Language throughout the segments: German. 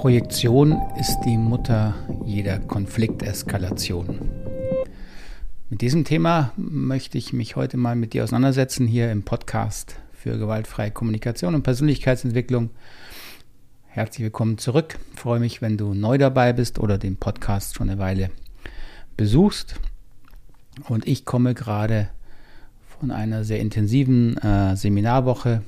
Projektion ist die Mutter jeder Konflikteskalation. Mit diesem Thema möchte ich mich heute mal mit dir auseinandersetzen hier im Podcast für gewaltfreie Kommunikation und Persönlichkeitsentwicklung. Herzlich willkommen zurück. Ich freue mich, wenn du neu dabei bist oder den Podcast schon eine Weile besuchst. Und ich komme gerade von einer sehr intensiven äh, Seminarwoche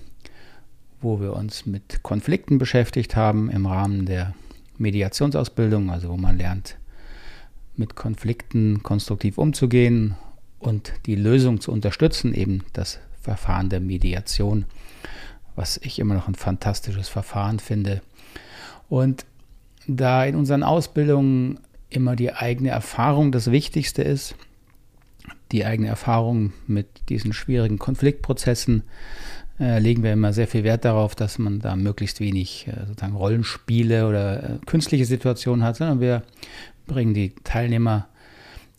wo wir uns mit Konflikten beschäftigt haben im Rahmen der Mediationsausbildung, also wo man lernt, mit Konflikten konstruktiv umzugehen und die Lösung zu unterstützen, eben das Verfahren der Mediation, was ich immer noch ein fantastisches Verfahren finde. Und da in unseren Ausbildungen immer die eigene Erfahrung das Wichtigste ist, die eigene Erfahrung mit diesen schwierigen Konfliktprozessen, äh, legen wir immer sehr viel Wert darauf, dass man da möglichst wenig äh, sozusagen Rollenspiele oder äh, künstliche Situationen hat, sondern wir bringen die Teilnehmer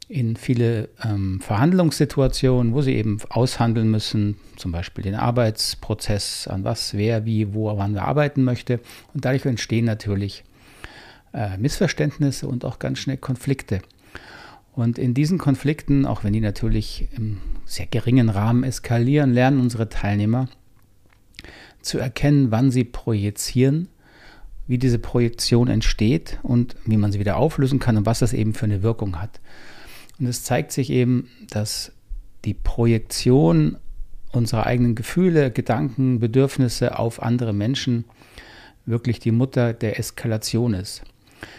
in viele ähm, Verhandlungssituationen, wo sie eben aushandeln müssen, zum Beispiel den Arbeitsprozess, an was, wer, wie, wo, wann wir arbeiten möchte. Und dadurch entstehen natürlich Missverständnisse und auch ganz schnell Konflikte. Und in diesen Konflikten, auch wenn die natürlich im sehr geringen Rahmen eskalieren, lernen unsere Teilnehmer, zu erkennen, wann sie projizieren, wie diese Projektion entsteht und wie man sie wieder auflösen kann und was das eben für eine Wirkung hat. Und es zeigt sich eben, dass die Projektion unserer eigenen Gefühle, Gedanken, Bedürfnisse auf andere Menschen wirklich die Mutter der Eskalation ist.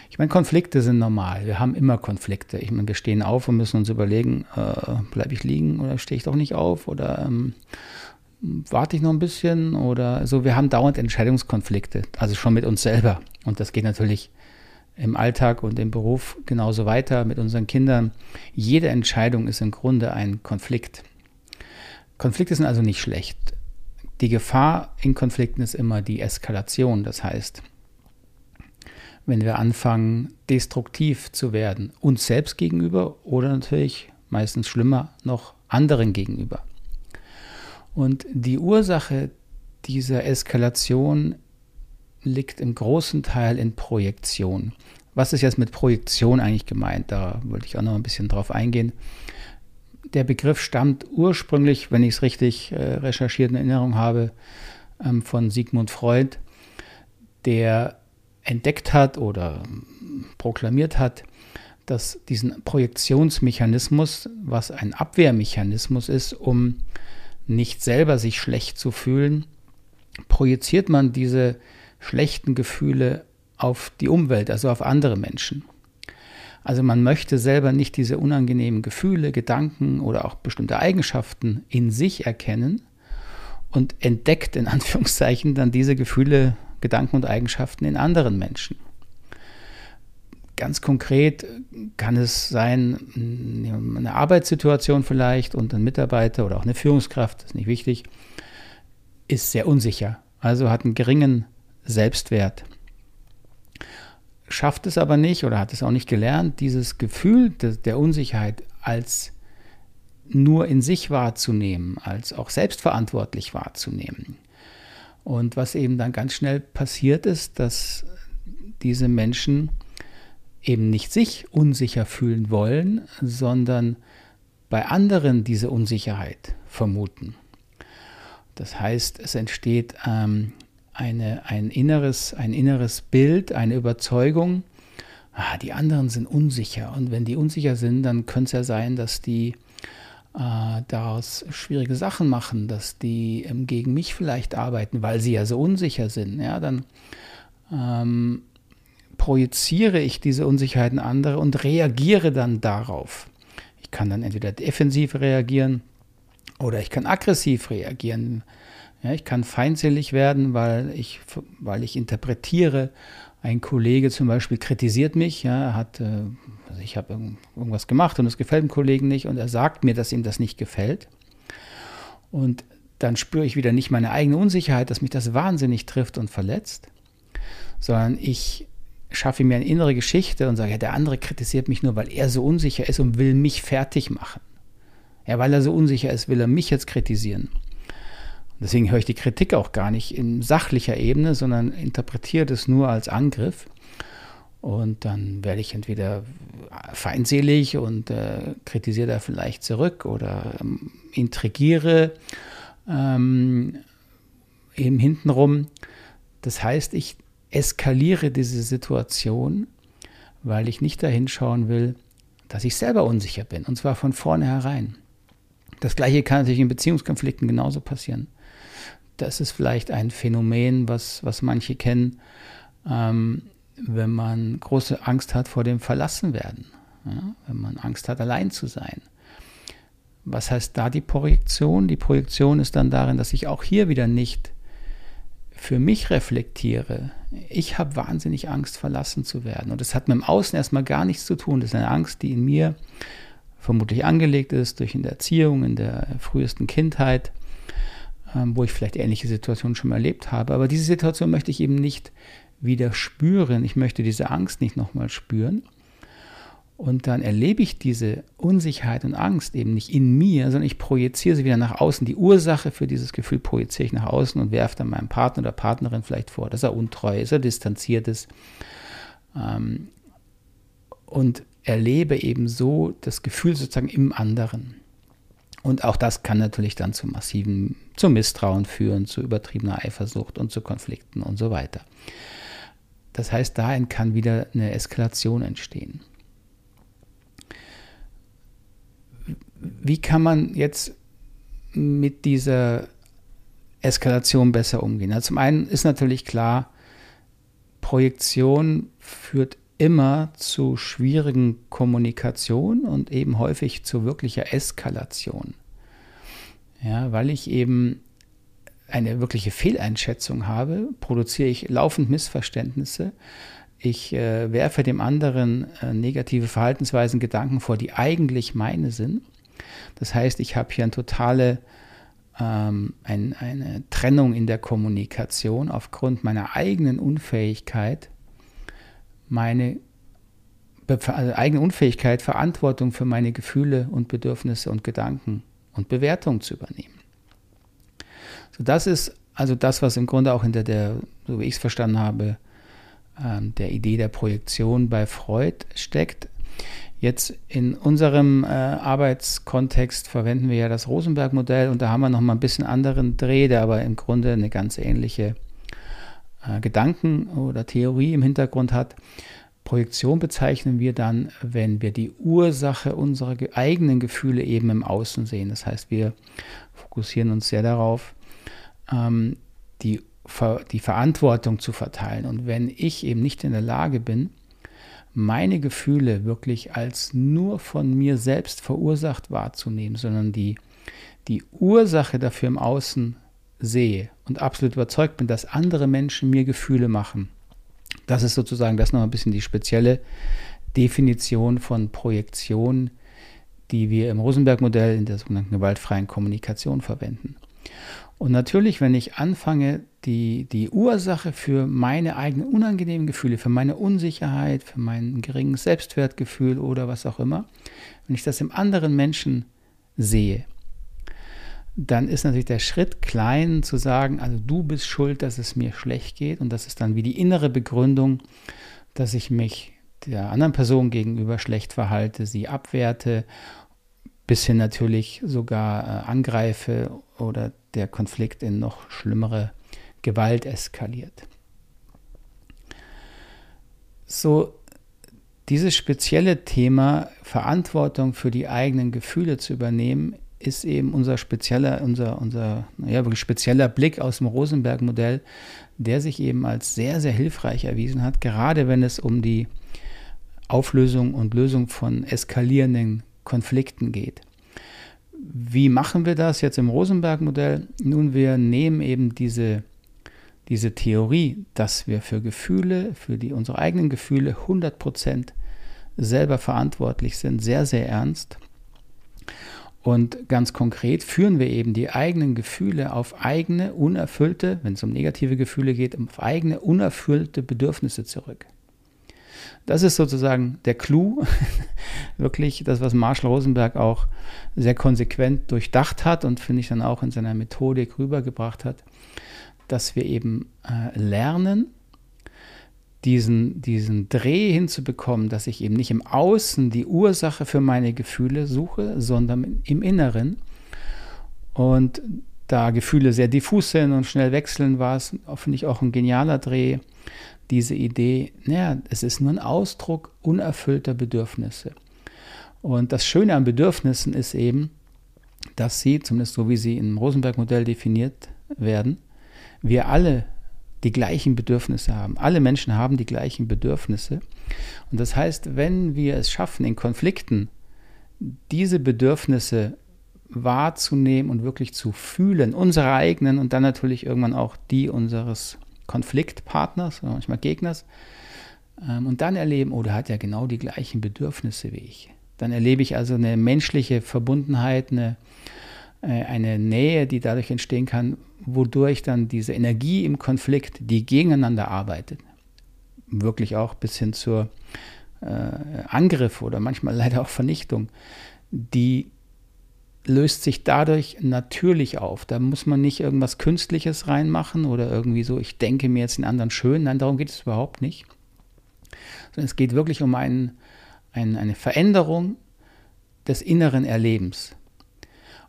Ich meine, Konflikte sind normal. Wir haben immer Konflikte. Ich meine, wir stehen auf und müssen uns überlegen, äh, bleibe ich liegen oder stehe ich doch nicht auf oder ähm, warte ich noch ein bisschen oder so. Wir haben dauernd Entscheidungskonflikte, also schon mit uns selber. Und das geht natürlich im Alltag und im Beruf genauso weiter mit unseren Kindern. Jede Entscheidung ist im Grunde ein Konflikt. Konflikte sind also nicht schlecht. Die Gefahr in Konflikten ist immer die Eskalation. Das heißt, wenn wir anfangen, destruktiv zu werden, uns selbst gegenüber oder natürlich meistens schlimmer noch anderen gegenüber. Und die Ursache dieser Eskalation liegt im großen Teil in Projektion. Was ist jetzt mit Projektion eigentlich gemeint? Da wollte ich auch noch ein bisschen drauf eingehen. Der Begriff stammt ursprünglich, wenn ich es richtig äh, recherchiert in Erinnerung habe, ähm, von Sigmund Freud, der entdeckt hat oder proklamiert hat, dass diesen Projektionsmechanismus, was ein Abwehrmechanismus ist, um nicht selber sich schlecht zu fühlen, projiziert man diese schlechten Gefühle auf die Umwelt, also auf andere Menschen. Also man möchte selber nicht diese unangenehmen Gefühle, Gedanken oder auch bestimmte Eigenschaften in sich erkennen und entdeckt in Anführungszeichen dann diese Gefühle, Gedanken und Eigenschaften in anderen Menschen. Ganz konkret kann es sein, eine Arbeitssituation vielleicht und ein Mitarbeiter oder auch eine Führungskraft, ist nicht wichtig, ist sehr unsicher, also hat einen geringen Selbstwert. Schafft es aber nicht oder hat es auch nicht gelernt, dieses Gefühl der Unsicherheit als nur in sich wahrzunehmen, als auch selbstverantwortlich wahrzunehmen. Und was eben dann ganz schnell passiert ist, dass diese Menschen eben nicht sich unsicher fühlen wollen, sondern bei anderen diese Unsicherheit vermuten. Das heißt, es entsteht ähm, eine, ein, inneres, ein inneres Bild, eine Überzeugung, ah, die anderen sind unsicher. Und wenn die unsicher sind, dann könnte es ja sein, dass die äh, daraus schwierige Sachen machen, dass die ähm, gegen mich vielleicht arbeiten, weil sie ja so unsicher sind. Ja, dann ähm, projiziere ich diese Unsicherheiten andere und reagiere dann darauf. Ich kann dann entweder defensiv reagieren oder ich kann aggressiv reagieren. Ja, ich kann feindselig werden, weil ich, weil ich interpretiere, ein Kollege zum Beispiel kritisiert mich, ja, hat, äh, also ich habe irgendwas gemacht und es gefällt dem Kollegen nicht und er sagt mir, dass ihm das nicht gefällt. Und dann spüre ich wieder nicht meine eigene Unsicherheit, dass mich das wahnsinnig trifft und verletzt, sondern ich schaffe mir eine innere Geschichte und sage, ja, der andere kritisiert mich nur, weil er so unsicher ist und will mich fertig machen. Ja, weil er so unsicher ist, will er mich jetzt kritisieren. deswegen höre ich die Kritik auch gar nicht in sachlicher Ebene, sondern interpretiere das nur als Angriff. Und dann werde ich entweder feindselig und äh, kritisiere da vielleicht zurück oder ähm, intrigiere ähm, eben hintenrum. Das heißt, ich eskaliere diese Situation, weil ich nicht dahin schauen will, dass ich selber unsicher bin. Und zwar von vornherein. Das gleiche kann natürlich in Beziehungskonflikten genauso passieren. Das ist vielleicht ein Phänomen, was, was manche kennen. Ähm, wenn man große Angst hat vor dem Verlassenwerden, ja, wenn man Angst hat, allein zu sein. Was heißt da die Projektion? Die Projektion ist dann darin, dass ich auch hier wieder nicht für mich reflektiere. Ich habe wahnsinnig Angst, verlassen zu werden. Und das hat mit dem Außen erstmal gar nichts zu tun. Das ist eine Angst, die in mir vermutlich angelegt ist durch in der Erziehung, in der frühesten Kindheit, ähm, wo ich vielleicht ähnliche Situationen schon mal erlebt habe. Aber diese Situation möchte ich eben nicht wieder spüren. Ich möchte diese Angst nicht nochmal spüren. Und dann erlebe ich diese Unsicherheit und Angst eben nicht in mir, sondern ich projiziere sie wieder nach außen. Die Ursache für dieses Gefühl projiziere ich nach außen und werfe dann meinem Partner oder Partnerin vielleicht vor, dass er untreu ist, er distanziert ist. Ähm, und erlebe eben so das Gefühl sozusagen im anderen. Und auch das kann natürlich dann zu massiven, zu Misstrauen führen, zu übertriebener Eifersucht und zu Konflikten und so weiter. Das heißt, dahin kann wieder eine Eskalation entstehen. Wie kann man jetzt mit dieser Eskalation besser umgehen? Also zum einen ist natürlich klar, Projektion führt immer zu schwierigen Kommunikation und eben häufig zu wirklicher Eskalation. Ja, weil ich eben eine wirkliche Fehleinschätzung habe, produziere ich laufend Missverständnisse. Ich äh, werfe dem anderen äh, negative Verhaltensweisen, Gedanken vor, die eigentlich meine sind. Das heißt, ich habe hier eine totale ähm, ein, eine Trennung in der Kommunikation aufgrund meiner eigenen Unfähigkeit, meine also eigene Unfähigkeit, Verantwortung für meine Gefühle und Bedürfnisse und Gedanken und Bewertungen zu übernehmen. So, das ist also das, was im Grunde auch hinter der, so wie ich es verstanden habe, ähm, der Idee der Projektion bei Freud steckt. Jetzt in unserem äh, Arbeitskontext verwenden wir ja das Rosenberg-Modell und da haben wir nochmal ein bisschen anderen Dreh, der aber im Grunde eine ganz ähnliche äh, Gedanken oder Theorie im Hintergrund hat. Projektion bezeichnen wir dann, wenn wir die Ursache unserer eigenen Gefühle eben im Außen sehen. Das heißt, wir fokussieren uns sehr darauf, ähm, die, die Verantwortung zu verteilen. Und wenn ich eben nicht in der Lage bin, meine Gefühle wirklich als nur von mir selbst verursacht wahrzunehmen, sondern die, die Ursache dafür im Außen sehe und absolut überzeugt bin, dass andere Menschen mir Gefühle machen. Das ist sozusagen das noch ein bisschen die spezielle Definition von Projektion, die wir im Rosenberg-Modell in der sogenannten gewaltfreien Kommunikation verwenden. Und natürlich, wenn ich anfange, die, die Ursache für meine eigenen unangenehmen Gefühle, für meine Unsicherheit, für mein geringes Selbstwertgefühl oder was auch immer, wenn ich das im anderen Menschen sehe, dann ist natürlich der Schritt klein zu sagen, also du bist schuld, dass es mir schlecht geht. Und das ist dann wie die innere Begründung, dass ich mich der anderen Person gegenüber schlecht verhalte, sie abwerte, bis hin natürlich sogar äh, angreife oder der Konflikt in noch schlimmere Gewalt eskaliert. So, dieses spezielle Thema, Verantwortung für die eigenen Gefühle zu übernehmen, ist eben unser spezieller, unser, unser ja, wirklich spezieller Blick aus dem Rosenberg-Modell, der sich eben als sehr, sehr hilfreich erwiesen hat, gerade wenn es um die Auflösung und Lösung von eskalierenden Konflikten geht. Wie machen wir das jetzt im Rosenberg-Modell? Nun, wir nehmen eben diese, diese Theorie, dass wir für Gefühle, für die, unsere eigenen Gefühle 100% selber verantwortlich sind, sehr, sehr ernst. Und ganz konkret führen wir eben die eigenen Gefühle auf eigene unerfüllte, wenn es um negative Gefühle geht, auf eigene unerfüllte Bedürfnisse zurück. Das ist sozusagen der Clou, wirklich das, was Marshall Rosenberg auch sehr konsequent durchdacht hat und finde ich dann auch in seiner Methodik rübergebracht hat, dass wir eben äh, lernen, diesen, diesen Dreh hinzubekommen, dass ich eben nicht im Außen die Ursache für meine Gefühle suche, sondern im Inneren. Und da Gefühle sehr diffus sind und schnell wechseln, war es, finde ich, auch ein genialer Dreh, diese Idee, naja, es ist nur ein Ausdruck unerfüllter Bedürfnisse. Und das Schöne an Bedürfnissen ist eben, dass sie, zumindest so wie sie im Rosenberg-Modell definiert werden, wir alle die gleichen Bedürfnisse haben. Alle Menschen haben die gleichen Bedürfnisse. Und das heißt, wenn wir es schaffen, in Konflikten diese Bedürfnisse wahrzunehmen und wirklich zu fühlen, unsere eigenen und dann natürlich irgendwann auch die unseres Konfliktpartners manchmal Gegners, ähm, und dann erleben, oh, der hat ja genau die gleichen Bedürfnisse wie ich. Dann erlebe ich also eine menschliche Verbundenheit, eine, eine Nähe, die dadurch entstehen kann, wodurch dann diese Energie im Konflikt, die gegeneinander arbeitet, wirklich auch bis hin zur äh, Angriff oder manchmal leider auch Vernichtung, die löst sich dadurch natürlich auf. Da muss man nicht irgendwas Künstliches reinmachen oder irgendwie so, ich denke mir jetzt den anderen schön. Nein, darum geht es überhaupt nicht. Sondern es geht wirklich um einen, einen, eine Veränderung des inneren Erlebens.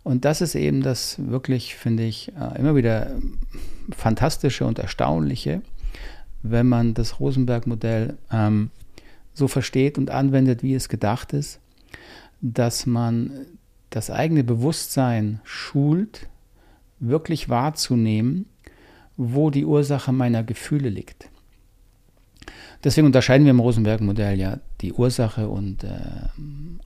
Und das ist eben das wirklich, finde ich, äh, immer wieder fantastische und erstaunliche, wenn man das Rosenberg-Modell ähm, so versteht und anwendet, wie es gedacht ist, dass man das eigene Bewusstsein schult, wirklich wahrzunehmen, wo die Ursache meiner Gefühle liegt. Deswegen unterscheiden wir im Rosenberg-Modell ja die Ursache und äh,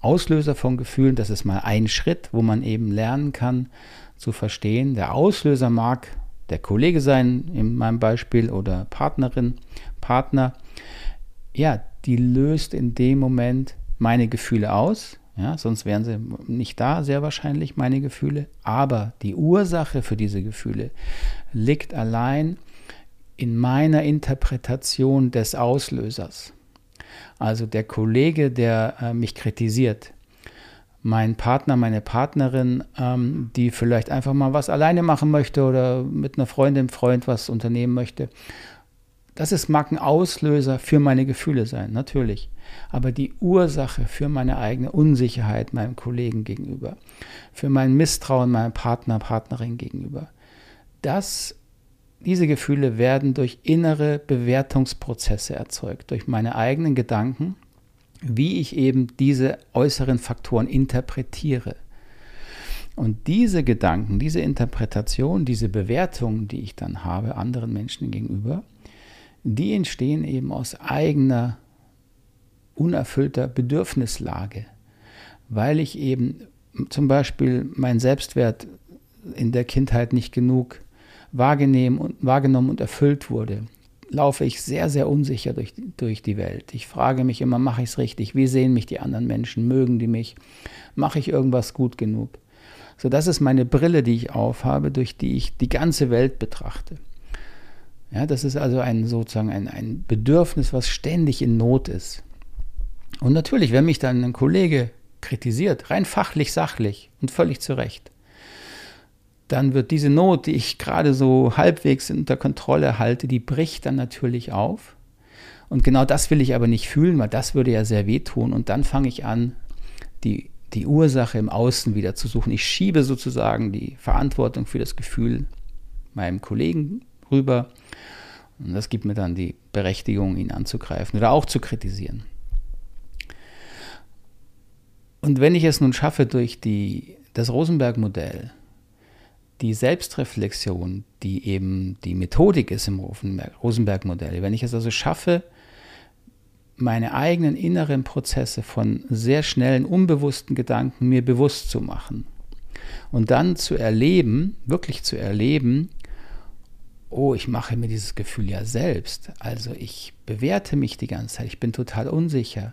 Auslöser von Gefühlen. Das ist mal ein Schritt, wo man eben lernen kann zu verstehen. Der Auslöser mag der Kollege sein, in meinem Beispiel, oder Partnerin, Partner. Ja, die löst in dem Moment meine Gefühle aus. Ja, sonst wären sie nicht da, sehr wahrscheinlich, meine Gefühle. Aber die Ursache für diese Gefühle liegt allein in meiner Interpretation des Auslösers. Also der Kollege, der äh, mich kritisiert, mein Partner, meine Partnerin, ähm, die vielleicht einfach mal was alleine machen möchte oder mit einer Freundin, Freund was unternehmen möchte. Das ist, mag ein Auslöser für meine Gefühle sein, natürlich. Aber die Ursache für meine eigene Unsicherheit meinem Kollegen gegenüber, für mein Misstrauen meinem Partner, Partnerin gegenüber, das diese Gefühle werden durch innere Bewertungsprozesse erzeugt, durch meine eigenen Gedanken, wie ich eben diese äußeren Faktoren interpretiere. Und diese Gedanken, diese Interpretation, diese Bewertungen, die ich dann habe anderen Menschen gegenüber, die entstehen eben aus eigener, unerfüllter Bedürfnislage, weil ich eben zum Beispiel mein Selbstwert in der Kindheit nicht genug wahrgenommen und erfüllt wurde, laufe ich sehr, sehr unsicher durch, durch die Welt. Ich frage mich immer, mache ich es richtig? Wie sehen mich die anderen Menschen? Mögen die mich? Mache ich irgendwas gut genug? So, das ist meine Brille, die ich aufhabe, durch die ich die ganze Welt betrachte. Ja, das ist also ein sozusagen ein, ein Bedürfnis, was ständig in Not ist. Und natürlich, wenn mich dann ein Kollege kritisiert, rein fachlich, sachlich und völlig zu Recht, dann wird diese Not, die ich gerade so halbwegs unter Kontrolle halte, die bricht dann natürlich auf. Und genau das will ich aber nicht fühlen, weil das würde ja sehr wehtun. Und dann fange ich an, die, die Ursache im Außen wieder zu suchen. Ich schiebe sozusagen die Verantwortung für das Gefühl meinem Kollegen rüber. Und das gibt mir dann die Berechtigung, ihn anzugreifen oder auch zu kritisieren. Und wenn ich es nun schaffe, durch die, das Rosenberg-Modell die Selbstreflexion, die eben die Methodik ist im Rosenberg-Modell, wenn ich es also schaffe, meine eigenen inneren Prozesse von sehr schnellen, unbewussten Gedanken mir bewusst zu machen und dann zu erleben, wirklich zu erleben, oh, ich mache mir dieses Gefühl ja selbst. Also ich bewerte mich die ganze Zeit, ich bin total unsicher.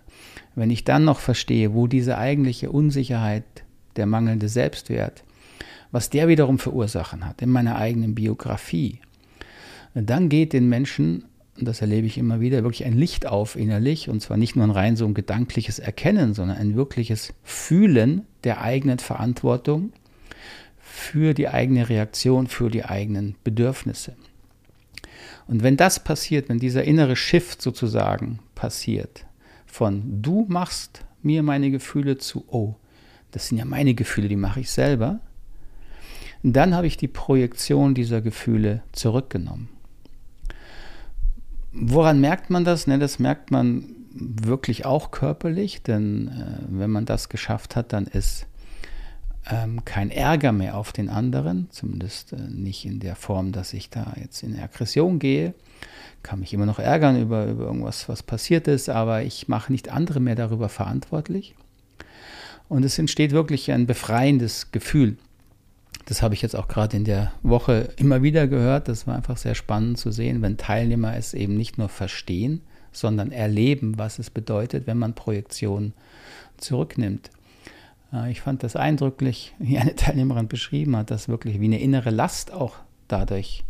Wenn ich dann noch verstehe, wo diese eigentliche Unsicherheit, der mangelnde Selbstwert, was der wiederum für Ursachen hat in meiner eigenen Biografie, dann geht den Menschen, das erlebe ich immer wieder, wirklich ein Licht auf innerlich, und zwar nicht nur ein rein so ein gedankliches Erkennen, sondern ein wirkliches Fühlen der eigenen Verantwortung für die eigene Reaktion, für die eigenen Bedürfnisse. Und wenn das passiert, wenn dieser innere Shift sozusagen passiert, von du machst mir meine Gefühle zu, oh, das sind ja meine Gefühle, die mache ich selber, dann habe ich die Projektion dieser Gefühle zurückgenommen. Woran merkt man das? Ne, das merkt man wirklich auch körperlich, denn äh, wenn man das geschafft hat, dann ist ähm, kein Ärger mehr auf den anderen, zumindest äh, nicht in der Form, dass ich da jetzt in Aggression gehe. Kann mich immer noch ärgern über, über irgendwas, was passiert ist, aber ich mache nicht andere mehr darüber verantwortlich. Und es entsteht wirklich ein befreiendes Gefühl. Das habe ich jetzt auch gerade in der Woche immer wieder gehört. Das war einfach sehr spannend zu sehen, wenn Teilnehmer es eben nicht nur verstehen, sondern erleben, was es bedeutet, wenn man Projektion zurücknimmt. Äh, ich fand das eindrücklich, wie eine Teilnehmerin beschrieben hat, dass wirklich wie eine innere Last auch dadurch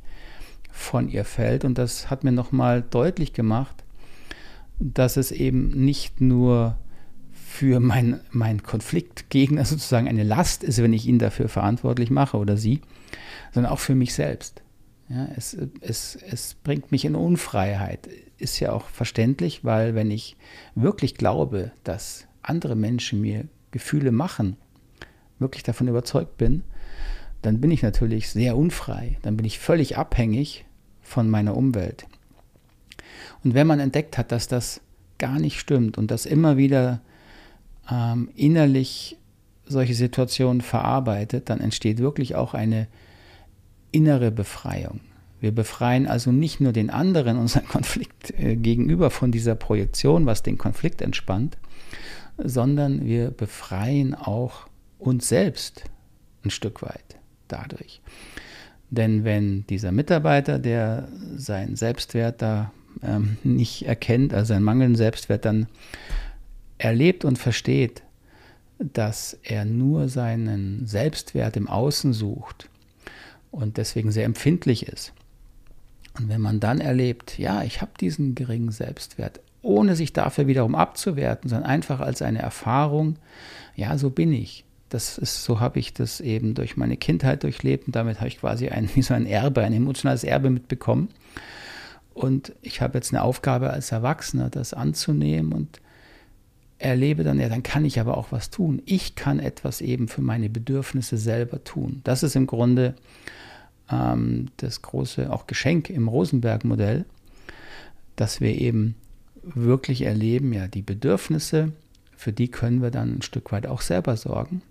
von ihr fällt. Und das hat mir nochmal deutlich gemacht, dass es eben nicht nur für meinen mein Konfliktgegner sozusagen eine Last ist, wenn ich ihn dafür verantwortlich mache oder sie, sondern auch für mich selbst. Ja, es, es, es bringt mich in Unfreiheit. Ist ja auch verständlich, weil wenn ich wirklich glaube, dass andere Menschen mir Gefühle machen, wirklich davon überzeugt bin, dann bin ich natürlich sehr unfrei. Dann bin ich völlig abhängig von meiner Umwelt. Und wenn man entdeckt hat, dass das gar nicht stimmt und dass immer wieder ähm, innerlich solche Situationen verarbeitet, dann entsteht wirklich auch eine innere Befreiung. Wir befreien also nicht nur den anderen, unseren Konflikt äh, gegenüber von dieser Projektion, was den Konflikt entspannt, sondern wir befreien auch uns selbst ein Stück weit dadurch. Denn wenn dieser Mitarbeiter, der seinen Selbstwert da ähm, nicht erkennt, also seinen mangelnden Selbstwert, dann erlebt und versteht, dass er nur seinen Selbstwert im Außen sucht und deswegen sehr empfindlich ist. Und wenn man dann erlebt, ja, ich habe diesen geringen Selbstwert, ohne sich dafür wiederum abzuwerten, sondern einfach als eine Erfahrung, ja, so bin ich. Das ist, so habe ich das eben durch meine Kindheit durchlebt und damit habe ich quasi ein, wie so ein Erbe, ein emotionales Erbe mitbekommen. Und ich habe jetzt eine Aufgabe als Erwachsener, das anzunehmen und erlebe dann, ja, dann kann ich aber auch was tun. Ich kann etwas eben für meine Bedürfnisse selber tun. Das ist im Grunde ähm, das große auch Geschenk im Rosenberg-Modell, dass wir eben wirklich erleben, ja, die Bedürfnisse, für die können wir dann ein Stück weit auch selber sorgen.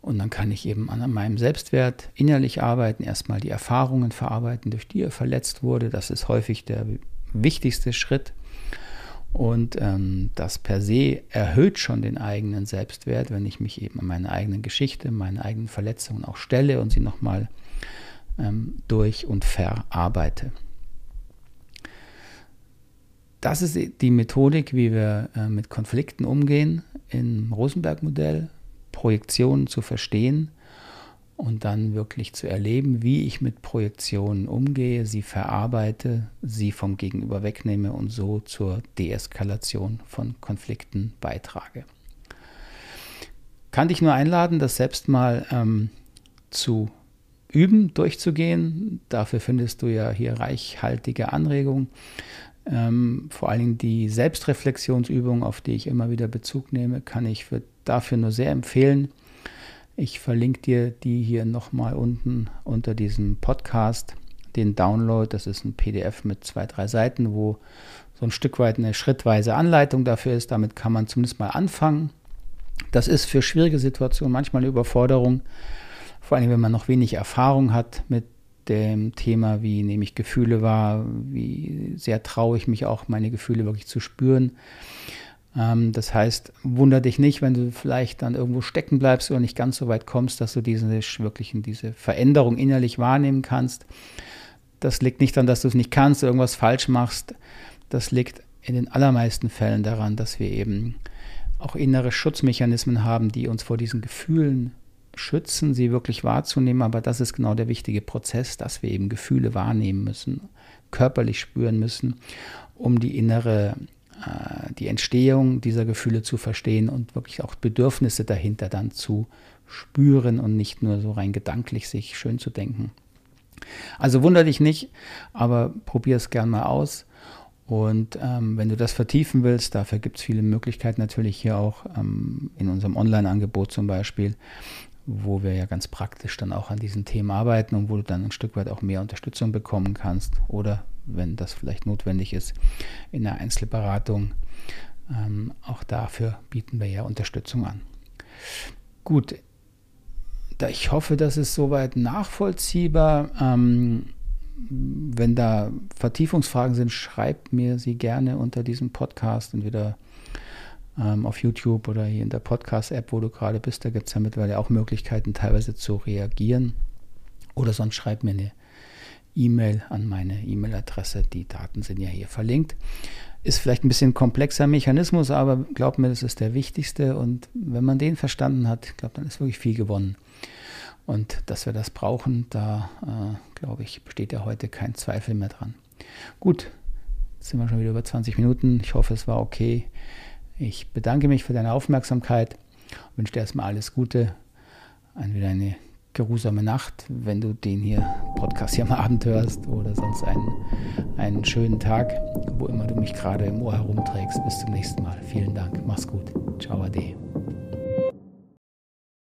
Und dann kann ich eben an meinem Selbstwert innerlich arbeiten, erstmal die Erfahrungen verarbeiten, durch die er verletzt wurde. Das ist häufig der wichtigste Schritt. Und ähm, das per se erhöht schon den eigenen Selbstwert, wenn ich mich eben an meine eigenen Geschichte, meine eigenen Verletzungen auch stelle und sie nochmal ähm, durch und verarbeite. Das ist die Methodik, wie wir äh, mit Konflikten umgehen im Rosenberg-Modell, Projektionen zu verstehen und dann wirklich zu erleben, wie ich mit Projektionen umgehe, sie verarbeite, sie vom Gegenüber wegnehme und so zur Deeskalation von Konflikten beitrage. Kann dich nur einladen, das selbst mal ähm, zu üben, durchzugehen. Dafür findest du ja hier reichhaltige Anregungen. Ähm, vor allen Dingen die Selbstreflexionsübung, auf die ich immer wieder Bezug nehme, kann ich für, dafür nur sehr empfehlen. Ich verlinke dir die hier nochmal unten unter diesem Podcast, den Download. Das ist ein PDF mit zwei, drei Seiten, wo so ein Stück weit eine schrittweise Anleitung dafür ist. Damit kann man zumindest mal anfangen. Das ist für schwierige Situationen manchmal eine Überforderung, vor allem wenn man noch wenig Erfahrung hat mit dem Thema, wie nehme ich Gefühle wahr, wie sehr traue ich mich auch, meine Gefühle wirklich zu spüren. Ähm, das heißt, wunder dich nicht, wenn du vielleicht dann irgendwo stecken bleibst oder nicht ganz so weit kommst, dass du diese wirklich diese Veränderung innerlich wahrnehmen kannst. Das liegt nicht daran, dass du es nicht kannst, irgendwas falsch machst. Das liegt in den allermeisten Fällen daran, dass wir eben auch innere Schutzmechanismen haben, die uns vor diesen Gefühlen schützen, sie wirklich wahrzunehmen. Aber das ist genau der wichtige Prozess, dass wir eben Gefühle wahrnehmen müssen, körperlich spüren müssen, um die innere, die Entstehung dieser Gefühle zu verstehen und wirklich auch Bedürfnisse dahinter dann zu spüren und nicht nur so rein gedanklich sich schön zu denken. Also wunder dich nicht, aber probier es gern mal aus. Und ähm, wenn du das vertiefen willst, dafür gibt es viele Möglichkeiten natürlich hier auch ähm, in unserem Online-Angebot zum Beispiel, wo wir ja ganz praktisch dann auch an diesen Themen arbeiten und wo du dann ein Stück weit auch mehr Unterstützung bekommen kannst oder wenn das vielleicht notwendig ist, in der Einzelberatung. Ähm, auch dafür bieten wir ja Unterstützung an. Gut, ich hoffe, das ist soweit nachvollziehbar. Ähm, wenn da Vertiefungsfragen sind, schreibt mir sie gerne unter diesem Podcast, entweder ähm, auf YouTube oder hier in der Podcast-App, wo du gerade bist. Da gibt es ja mittlerweile auch Möglichkeiten, teilweise zu reagieren. Oder sonst schreib mir eine E-Mail an meine E-Mail-Adresse. Die Daten sind ja hier verlinkt. Ist vielleicht ein bisschen komplexer Mechanismus, aber glaub mir, das ist der wichtigste. Und wenn man den verstanden hat, glaube dann ist wirklich viel gewonnen. Und dass wir das brauchen, da äh, glaube ich, besteht ja heute kein Zweifel mehr dran. Gut, jetzt sind wir schon wieder über 20 Minuten. Ich hoffe, es war okay. Ich bedanke mich für deine Aufmerksamkeit, wünsche dir erstmal alles Gute, ein, wieder eine geruhsame Nacht, wenn du den hier Podcast hier am Abend hörst oder sonst einen, einen schönen Tag, wo immer du mich gerade im Ohr herumträgst. Bis zum nächsten Mal. Vielen Dank. Mach's gut. Ciao, Ade.